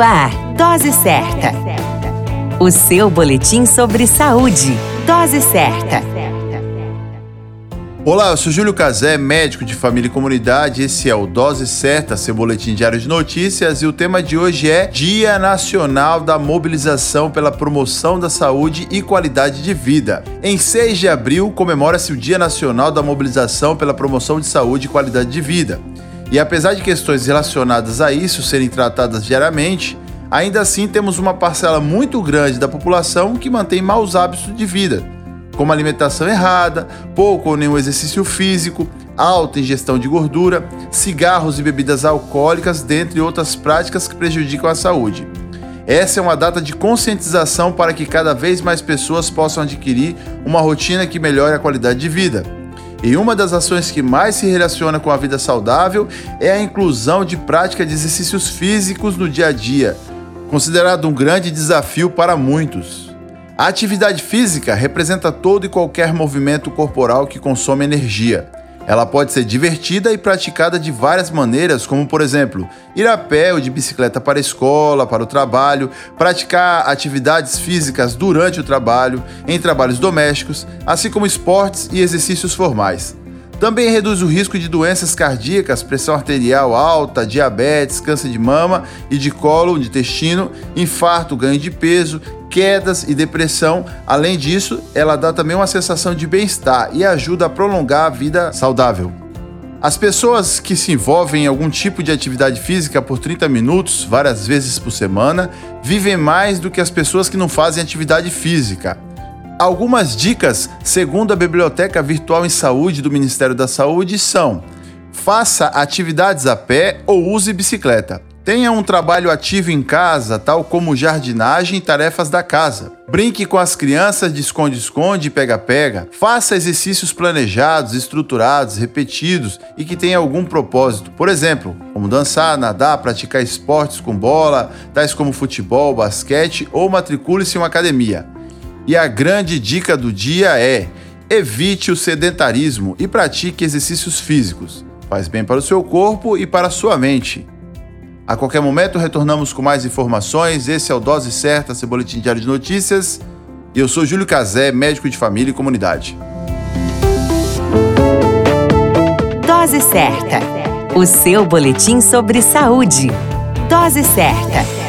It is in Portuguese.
Ar, Dose Certa. O seu boletim sobre saúde. Dose Certa. Olá, eu sou Júlio Cazé, médico de família e comunidade. Esse é o Dose Certa, seu boletim diário de notícias. E o tema de hoje é Dia Nacional da Mobilização pela Promoção da Saúde e Qualidade de Vida. Em 6 de abril, comemora-se o Dia Nacional da Mobilização pela Promoção de Saúde e Qualidade de Vida. E apesar de questões relacionadas a isso serem tratadas diariamente, ainda assim temos uma parcela muito grande da população que mantém maus hábitos de vida, como alimentação errada, pouco ou nenhum exercício físico, alta ingestão de gordura, cigarros e bebidas alcoólicas, dentre outras práticas que prejudicam a saúde. Essa é uma data de conscientização para que cada vez mais pessoas possam adquirir uma rotina que melhore a qualidade de vida. E uma das ações que mais se relaciona com a vida saudável é a inclusão de prática de exercícios físicos no dia a dia, considerado um grande desafio para muitos. A atividade física representa todo e qualquer movimento corporal que consome energia. Ela pode ser divertida e praticada de várias maneiras, como por exemplo, ir a pé ou de bicicleta para a escola, para o trabalho, praticar atividades físicas durante o trabalho, em trabalhos domésticos, assim como esportes e exercícios formais. Também reduz o risco de doenças cardíacas, pressão arterial alta, diabetes, câncer de mama e de colo, de intestino, infarto, ganho de peso, quedas e depressão. Além disso, ela dá também uma sensação de bem-estar e ajuda a prolongar a vida saudável. As pessoas que se envolvem em algum tipo de atividade física por 30 minutos, várias vezes por semana, vivem mais do que as pessoas que não fazem atividade física. Algumas dicas, segundo a Biblioteca Virtual em Saúde do Ministério da Saúde, são: faça atividades a pé ou use bicicleta. Tenha um trabalho ativo em casa, tal como jardinagem e tarefas da casa. Brinque com as crianças de esconde-esconde e pega-pega. Faça exercícios planejados, estruturados, repetidos e que tenham algum propósito. Por exemplo, como dançar, nadar, praticar esportes com bola, tais como futebol, basquete ou matricule-se em uma academia. E a grande dica do dia é: evite o sedentarismo e pratique exercícios físicos. Faz bem para o seu corpo e para a sua mente. A qualquer momento retornamos com mais informações. Esse é o Dose Certa, seu boletim diário de notícias. Eu sou Júlio Cazé, médico de família e comunidade. Dose Certa, o seu boletim sobre saúde. Dose Certa.